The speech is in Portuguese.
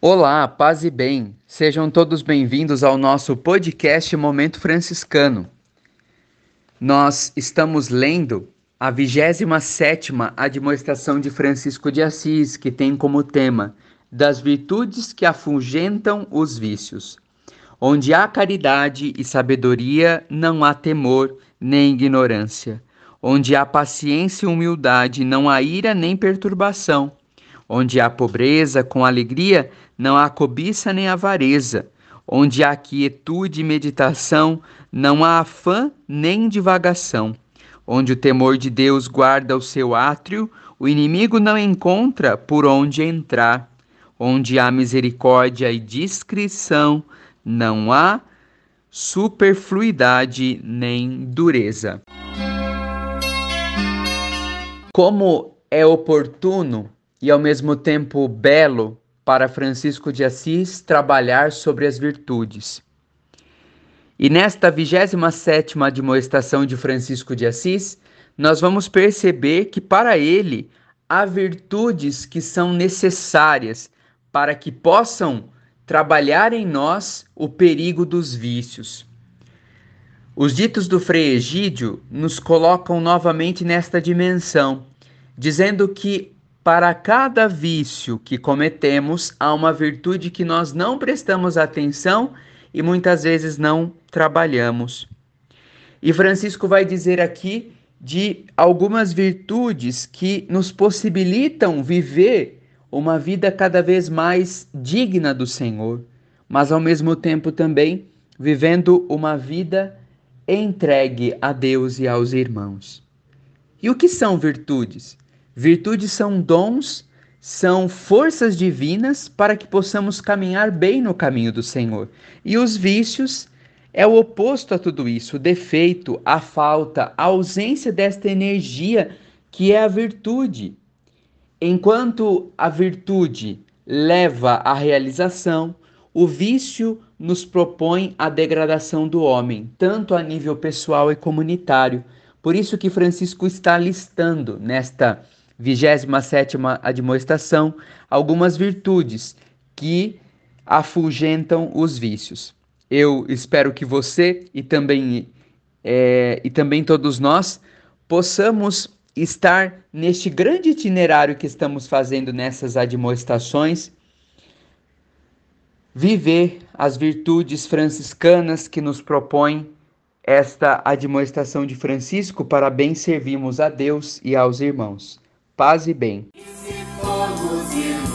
Olá, paz e bem. Sejam todos bem-vindos ao nosso podcast Momento Franciscano. Nós estamos lendo a 27ª admoestação de Francisco de Assis, que tem como tema das virtudes que afugentam os vícios. Onde há caridade e sabedoria, não há temor nem ignorância. Onde há paciência e humildade, não há ira nem perturbação. Onde há pobreza com alegria, não há cobiça nem avareza. Onde há quietude e meditação, não há afã nem divagação. Onde o temor de Deus guarda o seu átrio, o inimigo não encontra por onde entrar. Onde há misericórdia e discrição, não há superfluidade nem dureza. Como é oportuno e ao mesmo tempo belo para Francisco de Assis trabalhar sobre as virtudes. E nesta 27ª admoestação de Francisco de Assis, nós vamos perceber que para ele há virtudes que são necessárias para que possam trabalhar em nós o perigo dos vícios. Os ditos do Frei Egídio nos colocam novamente nesta dimensão, dizendo que para cada vício que cometemos, há uma virtude que nós não prestamos atenção e muitas vezes não trabalhamos. E Francisco vai dizer aqui de algumas virtudes que nos possibilitam viver uma vida cada vez mais digna do Senhor, mas ao mesmo tempo também vivendo uma vida entregue a Deus e aos irmãos. E o que são virtudes? Virtudes são dons, são forças divinas para que possamos caminhar bem no caminho do Senhor. E os vícios é o oposto a tudo isso, o defeito, a falta, a ausência desta energia que é a virtude. Enquanto a virtude leva à realização, o vício nos propõe a degradação do homem, tanto a nível pessoal e comunitário. Por isso que Francisco está listando nesta 27ª admoestação, algumas virtudes que afugentam os vícios. Eu espero que você e também, é, e também todos nós possamos estar neste grande itinerário que estamos fazendo nessas admoestações, viver as virtudes franciscanas que nos propõem esta admoestação de Francisco para bem servirmos a Deus e aos irmãos paz e bem. E